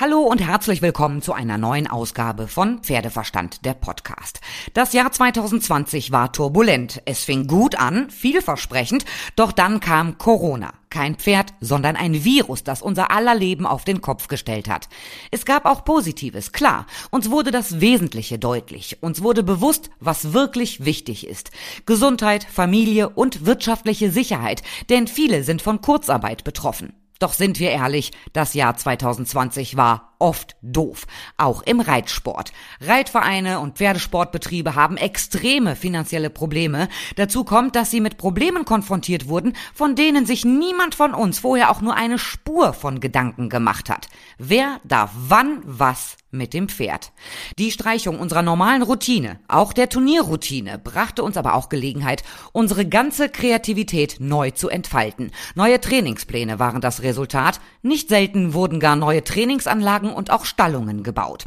Hallo und herzlich willkommen zu einer neuen Ausgabe von Pferdeverstand, der Podcast. Das Jahr 2020 war turbulent. Es fing gut an, vielversprechend, doch dann kam Corona. Kein Pferd, sondern ein Virus, das unser aller Leben auf den Kopf gestellt hat. Es gab auch Positives, klar. Uns wurde das Wesentliche deutlich. Uns wurde bewusst, was wirklich wichtig ist. Gesundheit, Familie und wirtschaftliche Sicherheit, denn viele sind von Kurzarbeit betroffen. Doch sind wir ehrlich, das Jahr 2020 war oft doof. Auch im Reitsport. Reitvereine und Pferdesportbetriebe haben extreme finanzielle Probleme. Dazu kommt, dass sie mit Problemen konfrontiert wurden, von denen sich niemand von uns vorher auch nur eine Spur von Gedanken gemacht hat. Wer darf wann was mit dem Pferd. Die Streichung unserer normalen Routine, auch der Turnierroutine, brachte uns aber auch Gelegenheit, unsere ganze Kreativität neu zu entfalten. Neue Trainingspläne waren das Resultat. Nicht selten wurden gar neue Trainingsanlagen Anlagen und auch Stallungen gebaut.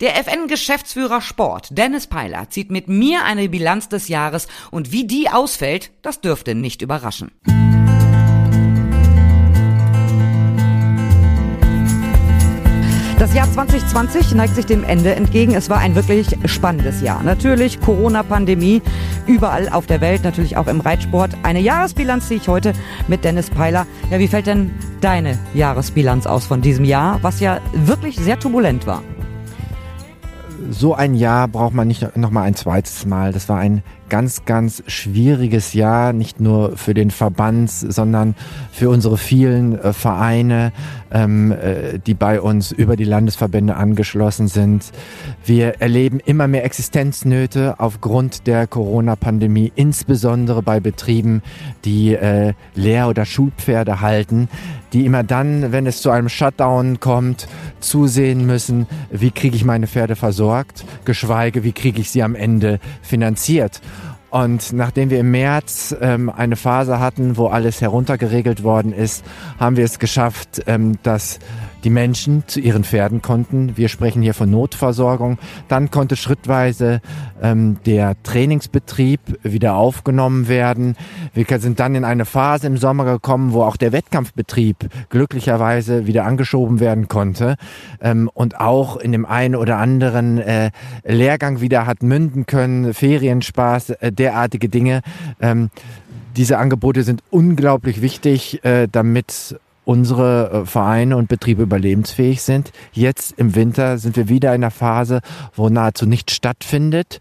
Der FN-Geschäftsführer Sport, Dennis Peiler, zieht mit mir eine Bilanz des Jahres und wie die ausfällt, das dürfte nicht überraschen. Das Jahr 2020 neigt sich dem Ende entgegen. Es war ein wirklich spannendes Jahr. Natürlich Corona-Pandemie überall auf der Welt, natürlich auch im Reitsport. Eine Jahresbilanz ziehe ich heute mit Dennis Peiler. Ja, wie fällt denn deine Jahresbilanz aus von diesem Jahr, was ja wirklich sehr turbulent war? So ein Jahr braucht man nicht noch mal ein zweites Mal. Das war ein ganz, ganz schwieriges Jahr, nicht nur für den Verband, sondern für unsere vielen äh, Vereine, ähm, äh, die bei uns über die Landesverbände angeschlossen sind. Wir erleben immer mehr Existenznöte aufgrund der Corona-Pandemie, insbesondere bei Betrieben, die äh, Lehr- oder Schulpferde halten, die immer dann, wenn es zu einem Shutdown kommt, zusehen müssen, wie kriege ich meine Pferde versorgt, geschweige, wie kriege ich sie am Ende finanziert. Und nachdem wir im März ähm, eine Phase hatten, wo alles heruntergeregelt worden ist, haben wir es geschafft, ähm, dass die Menschen zu ihren Pferden konnten. Wir sprechen hier von Notversorgung. Dann konnte schrittweise ähm, der Trainingsbetrieb wieder aufgenommen werden. Wir sind dann in eine Phase im Sommer gekommen, wo auch der Wettkampfbetrieb glücklicherweise wieder angeschoben werden konnte ähm, und auch in dem einen oder anderen äh, Lehrgang wieder hat münden können, Ferienspaß, äh, derartige Dinge. Ähm, diese Angebote sind unglaublich wichtig, äh, damit unsere äh, Vereine und Betriebe überlebensfähig sind. Jetzt im Winter sind wir wieder in einer Phase, wo nahezu nichts stattfindet.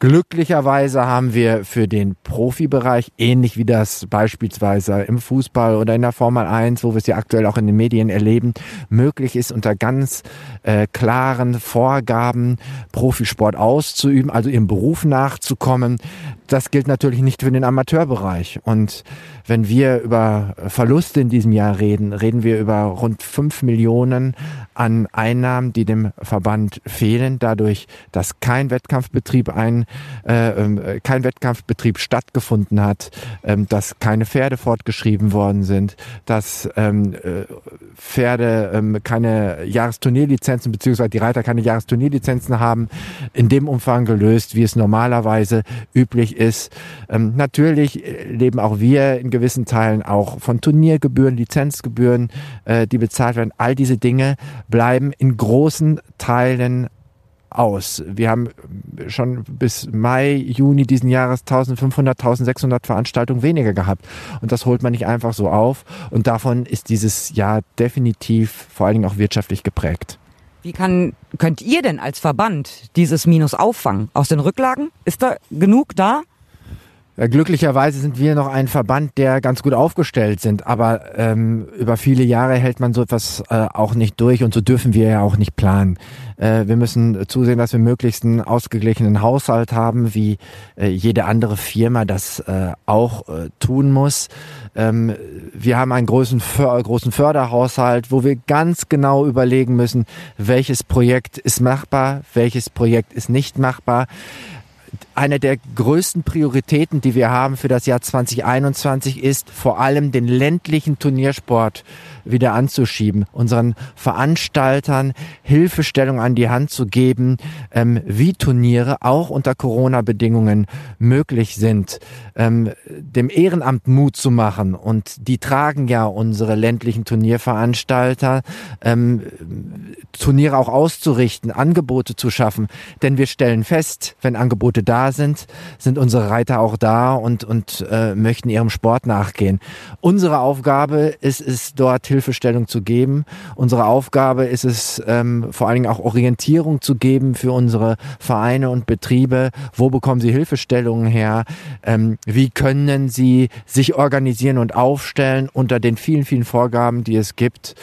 Glücklicherweise haben wir für den Profibereich, ähnlich wie das beispielsweise im Fußball oder in der Formel 1, wo wir es ja aktuell auch in den Medien erleben, möglich ist, unter ganz äh, klaren Vorgaben Profisport auszuüben, also ihrem Beruf nachzukommen. Das gilt natürlich nicht für den Amateurbereich. Und wenn wir über Verluste in diesem Jahr reden, reden wir über rund fünf Millionen an Einnahmen, die dem Verband fehlen, dadurch, dass kein Wettkampfbetrieb ein, äh, ähm, kein Wettkampfbetrieb stattgefunden hat, äh, dass keine Pferde fortgeschrieben worden sind, dass ähm, äh, Pferde ähm, keine Jahresturnierlizenzen beziehungsweise die Reiter keine Jahresturnierlizenzen haben, in dem Umfang gelöst, wie es normalerweise üblich ist. Ähm, natürlich leben auch wir in gewissen Teilen auch von Turniergebühren, Lizenzgebühren, äh, die bezahlt werden. All diese Dinge bleiben in großen Teilen aus. Wir haben schon bis Mai, Juni diesen Jahres 1500, 1600 Veranstaltungen weniger gehabt. Und das holt man nicht einfach so auf. Und davon ist dieses Jahr definitiv vor allen Dingen auch wirtschaftlich geprägt. Wie kann, könnt ihr denn als Verband dieses Minus auffangen? Aus den Rücklagen? Ist da genug da? Ja, glücklicherweise sind wir noch ein Verband, der ganz gut aufgestellt sind, aber ähm, über viele Jahre hält man so etwas äh, auch nicht durch und so dürfen wir ja auch nicht planen. Äh, wir müssen zusehen, dass wir möglichst einen ausgeglichenen Haushalt haben, wie äh, jede andere Firma das äh, auch äh, tun muss. Ähm, wir haben einen großen, großen Förderhaushalt, wo wir ganz genau überlegen müssen, welches Projekt ist machbar, welches Projekt ist nicht machbar eine der größten Prioritäten, die wir haben für das Jahr 2021, ist vor allem den ländlichen Turniersport wieder anzuschieben, unseren Veranstaltern Hilfestellung an die Hand zu geben, ähm, wie Turniere auch unter Corona-Bedingungen möglich sind, ähm, dem Ehrenamt Mut zu machen. Und die tragen ja unsere ländlichen Turnierveranstalter, ähm, Turniere auch auszurichten, Angebote zu schaffen. Denn wir stellen fest, wenn Angebote da sind, sind unsere Reiter auch da und, und äh, möchten ihrem Sport nachgehen. Unsere Aufgabe ist es, dort Hilfestellung zu geben. Unsere Aufgabe ist es, ähm, vor allen Dingen auch Orientierung zu geben für unsere Vereine und Betriebe. Wo bekommen sie Hilfestellungen her? Ähm, wie können sie sich organisieren und aufstellen unter den vielen, vielen Vorgaben, die es gibt?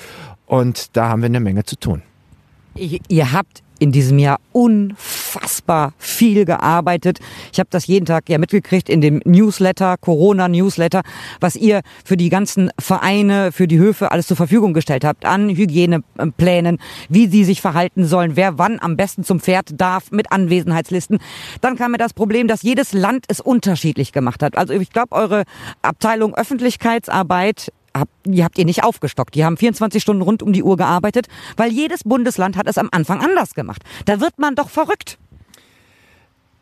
Und da haben wir eine Menge zu tun. Ihr habt in diesem Jahr unfassbar viel gearbeitet. Ich habe das jeden Tag ja mitgekriegt in dem Newsletter, Corona-Newsletter, was ihr für die ganzen Vereine, für die Höfe alles zur Verfügung gestellt habt an Hygieneplänen, wie sie sich verhalten sollen, wer wann am besten zum Pferd darf, mit Anwesenheitslisten. Dann kam mir das Problem, dass jedes Land es unterschiedlich gemacht hat. Also ich glaube, eure Abteilung Öffentlichkeitsarbeit habt, die habt ihr nicht aufgestockt. Die haben 24 Stunden rund um die Uhr gearbeitet, weil jedes Bundesland hat es am Anfang anders gemacht. Da wird man doch verrückt.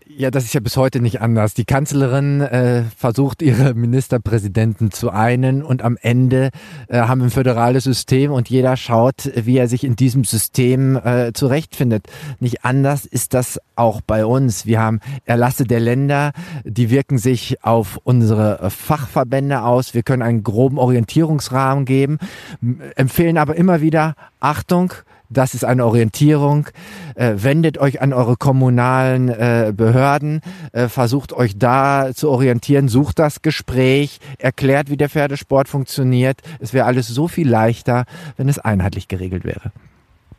Ja, das ist ja bis heute nicht anders. Die Kanzlerin äh, versucht, ihre Ministerpräsidenten zu einen und am Ende äh, haben wir ein föderales System und jeder schaut, wie er sich in diesem System äh, zurechtfindet. Nicht anders ist das auch bei uns. Wir haben Erlasse der Länder, die wirken sich auf unsere Fachverbände aus. Wir können einen groben Orientierungsrahmen geben, empfehlen aber immer wieder Achtung, das ist eine Orientierung. Äh, wendet euch an eure kommunalen äh, Behörden, äh, versucht euch da zu orientieren, sucht das Gespräch, erklärt, wie der Pferdesport funktioniert. Es wäre alles so viel leichter, wenn es einheitlich geregelt wäre.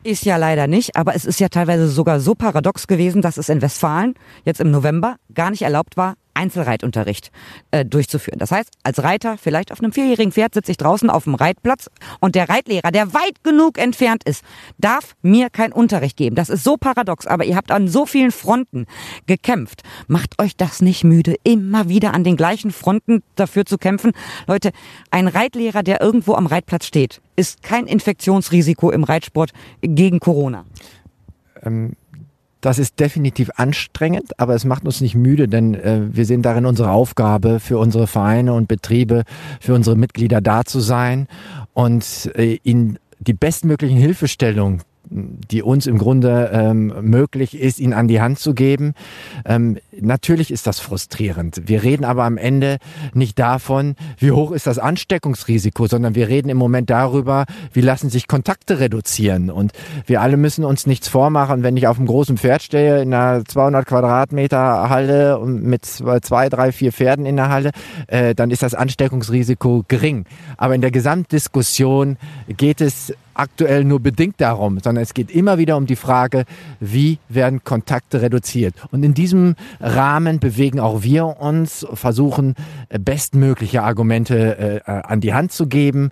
Ist ja leider nicht, aber es ist ja teilweise sogar so paradox gewesen, dass es in Westfalen jetzt im November gar nicht erlaubt war, Einzelreitunterricht äh, durchzuführen. Das heißt, als Reiter, vielleicht auf einem vierjährigen Pferd, sitze ich draußen auf dem Reitplatz und der Reitlehrer, der weit genug entfernt ist, darf mir kein Unterricht geben. Das ist so paradox, aber ihr habt an so vielen Fronten gekämpft. Macht euch das nicht müde, immer wieder an den gleichen Fronten dafür zu kämpfen? Leute, ein Reitlehrer, der irgendwo am Reitplatz steht, ist kein Infektionsrisiko im Reitsport gegen Corona. Ähm das ist definitiv anstrengend, aber es macht uns nicht müde, denn äh, wir sehen darin unsere Aufgabe, für unsere Vereine und Betriebe, für unsere Mitglieder da zu sein und äh, ihnen die bestmöglichen Hilfestellungen die uns im Grunde ähm, möglich ist, ihn an die Hand zu geben. Ähm, natürlich ist das frustrierend. Wir reden aber am Ende nicht davon, wie hoch ist das Ansteckungsrisiko, sondern wir reden im Moment darüber, wie lassen sich Kontakte reduzieren. Und wir alle müssen uns nichts vormachen, wenn ich auf einem großen Pferd stehe, in einer 200 Quadratmeter Halle und mit zwei, drei, vier Pferden in der Halle, äh, dann ist das Ansteckungsrisiko gering. Aber in der Gesamtdiskussion geht es aktuell nur bedingt darum, sondern es geht immer wieder um die Frage, wie werden Kontakte reduziert. Und in diesem Rahmen bewegen auch wir uns, versuchen bestmögliche Argumente äh, an die Hand zu geben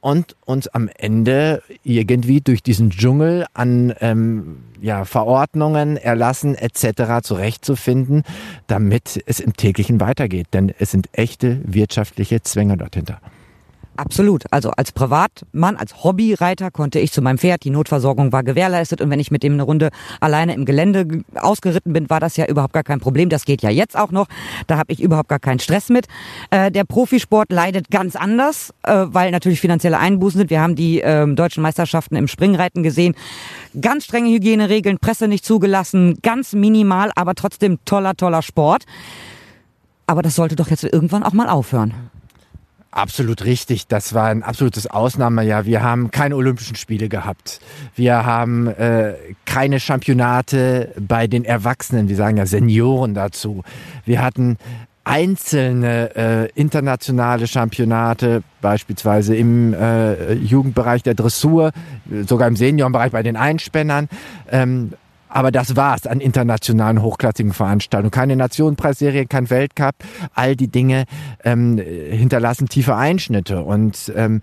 und uns am Ende irgendwie durch diesen Dschungel an ähm, ja, Verordnungen, Erlassen etc. zurechtzufinden, damit es im täglichen weitergeht. Denn es sind echte wirtschaftliche Zwänge dort hinter. Absolut. Also als Privatmann, als Hobbyreiter konnte ich zu meinem Pferd, die Notversorgung war gewährleistet und wenn ich mit dem eine Runde alleine im Gelände ausgeritten bin, war das ja überhaupt gar kein Problem. Das geht ja jetzt auch noch. Da habe ich überhaupt gar keinen Stress mit. Äh, der Profisport leidet ganz anders, äh, weil natürlich finanzielle Einbußen sind. Wir haben die äh, deutschen Meisterschaften im Springreiten gesehen. Ganz strenge Hygieneregeln, Presse nicht zugelassen, ganz minimal, aber trotzdem toller, toller Sport. Aber das sollte doch jetzt irgendwann auch mal aufhören. Absolut richtig. Das war ein absolutes Ausnahmejahr. Wir haben keine Olympischen Spiele gehabt. Wir haben äh, keine Championate bei den Erwachsenen. Wir sagen ja Senioren dazu. Wir hatten einzelne äh, internationale Championate, beispielsweise im äh, Jugendbereich der Dressur, sogar im Seniorenbereich bei den Einspännern. Ähm, aber das war's an internationalen hochklassigen Veranstaltungen. Keine Nationenpreisserie, kein Weltcup. All die Dinge ähm, hinterlassen tiefe Einschnitte. Und ähm,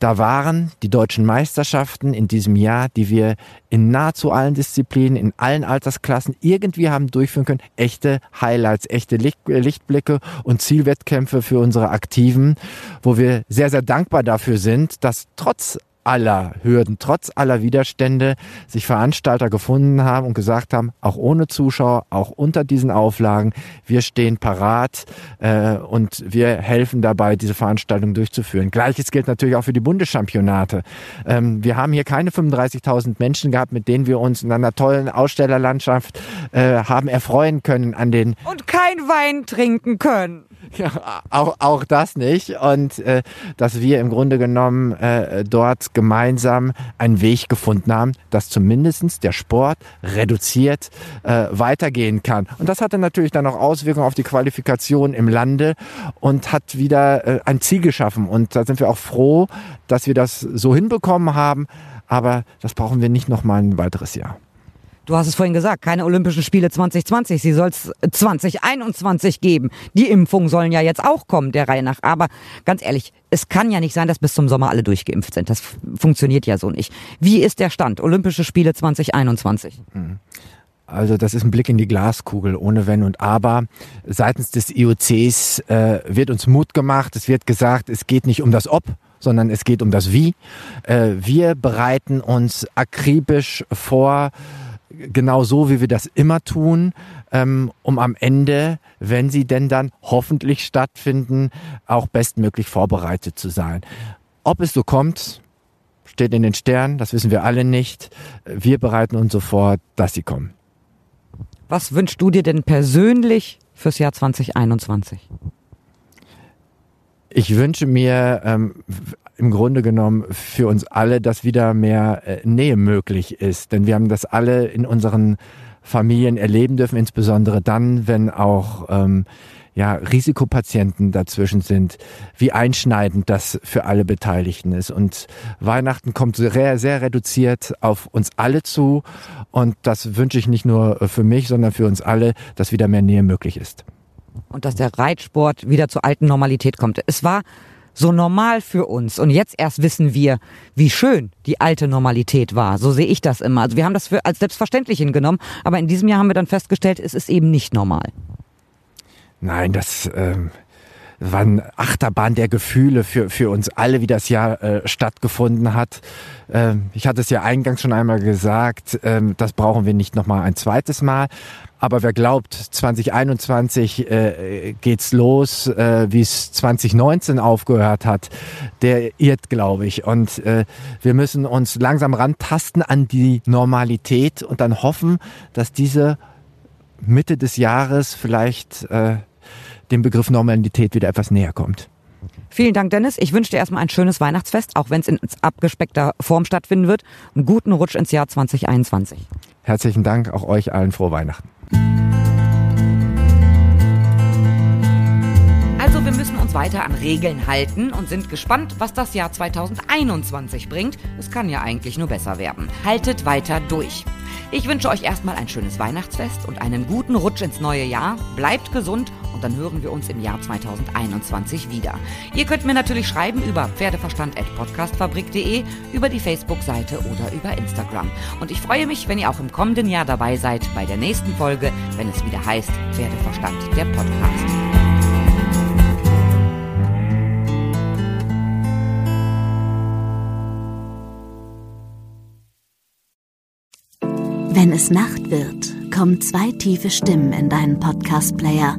da waren die deutschen Meisterschaften in diesem Jahr, die wir in nahezu allen Disziplinen, in allen Altersklassen irgendwie haben durchführen können, echte Highlights, echte Lichtblicke und Zielwettkämpfe für unsere Aktiven, wo wir sehr, sehr dankbar dafür sind, dass trotz aller Hürden, trotz aller Widerstände sich Veranstalter gefunden haben und gesagt haben, auch ohne Zuschauer, auch unter diesen Auflagen, wir stehen parat äh, und wir helfen dabei, diese Veranstaltung durchzuführen. Gleiches gilt natürlich auch für die Bundeschampionate. Ähm, wir haben hier keine 35.000 Menschen gehabt, mit denen wir uns in einer tollen Ausstellerlandschaft äh, haben erfreuen können an den... Und kein Wein trinken können. Ja, auch, auch das nicht. Und äh, dass wir im Grunde genommen äh, dort gemeinsam einen Weg gefunden haben, dass zumindestens der Sport reduziert äh, weitergehen kann. Und das hatte natürlich dann auch Auswirkungen auf die Qualifikation im Lande und hat wieder äh, ein Ziel geschaffen. Und da sind wir auch froh, dass wir das so hinbekommen haben. Aber das brauchen wir nicht noch mal ein weiteres Jahr. Du hast es vorhin gesagt, keine Olympischen Spiele 2020, sie soll es 2021 geben. Die Impfungen sollen ja jetzt auch kommen, der Reihe nach. Aber ganz ehrlich, es kann ja nicht sein, dass bis zum Sommer alle durchgeimpft sind. Das funktioniert ja so nicht. Wie ist der Stand? Olympische Spiele 2021? Mhm. Also das ist ein Blick in die Glaskugel ohne Wenn und Aber. Seitens des IOCs äh, wird uns Mut gemacht. Es wird gesagt, es geht nicht um das Ob, sondern es geht um das Wie. Äh, wir bereiten uns akribisch vor, genau so, wie wir das immer tun, ähm, um am Ende, wenn sie denn dann hoffentlich stattfinden, auch bestmöglich vorbereitet zu sein. Ob es so kommt, steht in den Sternen, das wissen wir alle nicht. Wir bereiten uns so vor, dass sie kommen. Was wünschst du dir denn persönlich fürs Jahr 2021? Ich wünsche mir ähm, im Grunde genommen für uns alle, dass wieder mehr äh, Nähe möglich ist. Denn wir haben das alle in unseren Familien erleben dürfen, insbesondere dann, wenn auch ähm, ja, Risikopatienten dazwischen sind, wie einschneidend das für alle Beteiligten ist. Und Weihnachten kommt sehr, sehr reduziert auf uns alle zu. Und das wünsche ich nicht nur für mich, sondern für uns alle, dass wieder mehr Nähe möglich ist. Und dass der Reitsport wieder zur alten Normalität kommt. Es war so normal für uns. Und jetzt erst wissen wir, wie schön die alte Normalität war. So sehe ich das immer. Also wir haben das für, als selbstverständlich hingenommen, aber in diesem Jahr haben wir dann festgestellt, es ist eben nicht normal. Nein, das ähm, eine Achterbahn der Gefühle für, für uns alle, wie das Jahr äh, stattgefunden hat. Ähm, ich hatte es ja eingangs schon einmal gesagt, ähm, das brauchen wir nicht nochmal ein zweites Mal. Aber wer glaubt, 2021 äh, geht's los, äh, wie es 2019 aufgehört hat, der irrt, glaube ich. Und äh, wir müssen uns langsam rantasten an die Normalität und dann hoffen, dass diese Mitte des Jahres vielleicht äh, dem Begriff Normalität wieder etwas näher kommt. Vielen Dank, Dennis. Ich wünsche dir erstmal ein schönes Weihnachtsfest, auch wenn es in abgespeckter Form stattfinden wird. Einen guten Rutsch ins Jahr 2021. Herzlichen Dank, auch euch allen frohe Weihnachten. Also wir müssen uns weiter an Regeln halten und sind gespannt, was das Jahr 2021 bringt. Es kann ja eigentlich nur besser werden. Haltet weiter durch. Ich wünsche euch erstmal ein schönes Weihnachtsfest und einen guten Rutsch ins neue Jahr. Bleibt gesund und dann hören wir uns im Jahr 2021 wieder. Ihr könnt mir natürlich schreiben über pferdeverstand.podcastfabrik.de, über die Facebook-Seite oder über Instagram. Und ich freue mich, wenn ihr auch im kommenden Jahr dabei seid bei der nächsten Folge, wenn es wieder heißt Pferdeverstand, der Podcast. Wenn es Nacht wird, kommen zwei tiefe Stimmen in deinen Podcast-Player,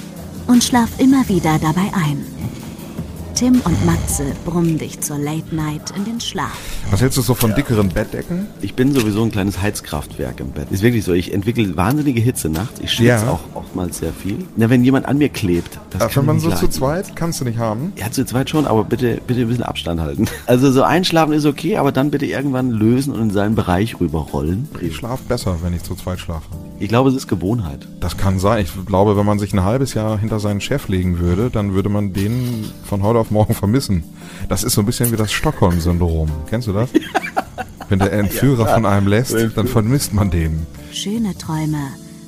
und schlaf immer wieder dabei ein. Tim und Matze brummen dich zur Late Night in den Schlaf. Was hältst du so von dickeren Bettdecken? Ich bin sowieso ein kleines Heizkraftwerk im Bett. Ist wirklich so. Ich entwickle wahnsinnige Hitze nachts. Ich schwitze ja. auch oftmals sehr viel. Na, wenn jemand an mir klebt, das Ach, Wenn man so leiden. zu zweit, kannst du nicht haben. Ja, zu zweit schon, aber bitte, bitte ein bisschen Abstand halten. Also so einschlafen ist okay, aber dann bitte irgendwann lösen und in seinen Bereich rüberrollen. Ich schlafe besser, wenn ich zu zweit schlafe. Ich glaube, es ist Gewohnheit. Das kann sein. Ich glaube, wenn man sich ein halbes Jahr hinter seinen Chef legen würde, dann würde man den von heute auf morgen vermissen. Das ist so ein bisschen wie das Stockholm-Syndrom. Kennst du das? Wenn der Entführer ja, von einem lässt, dann vermisst man den. Schöne Träume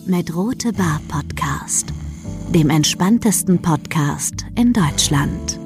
mit Rote Bar Podcast, dem entspanntesten Podcast in Deutschland.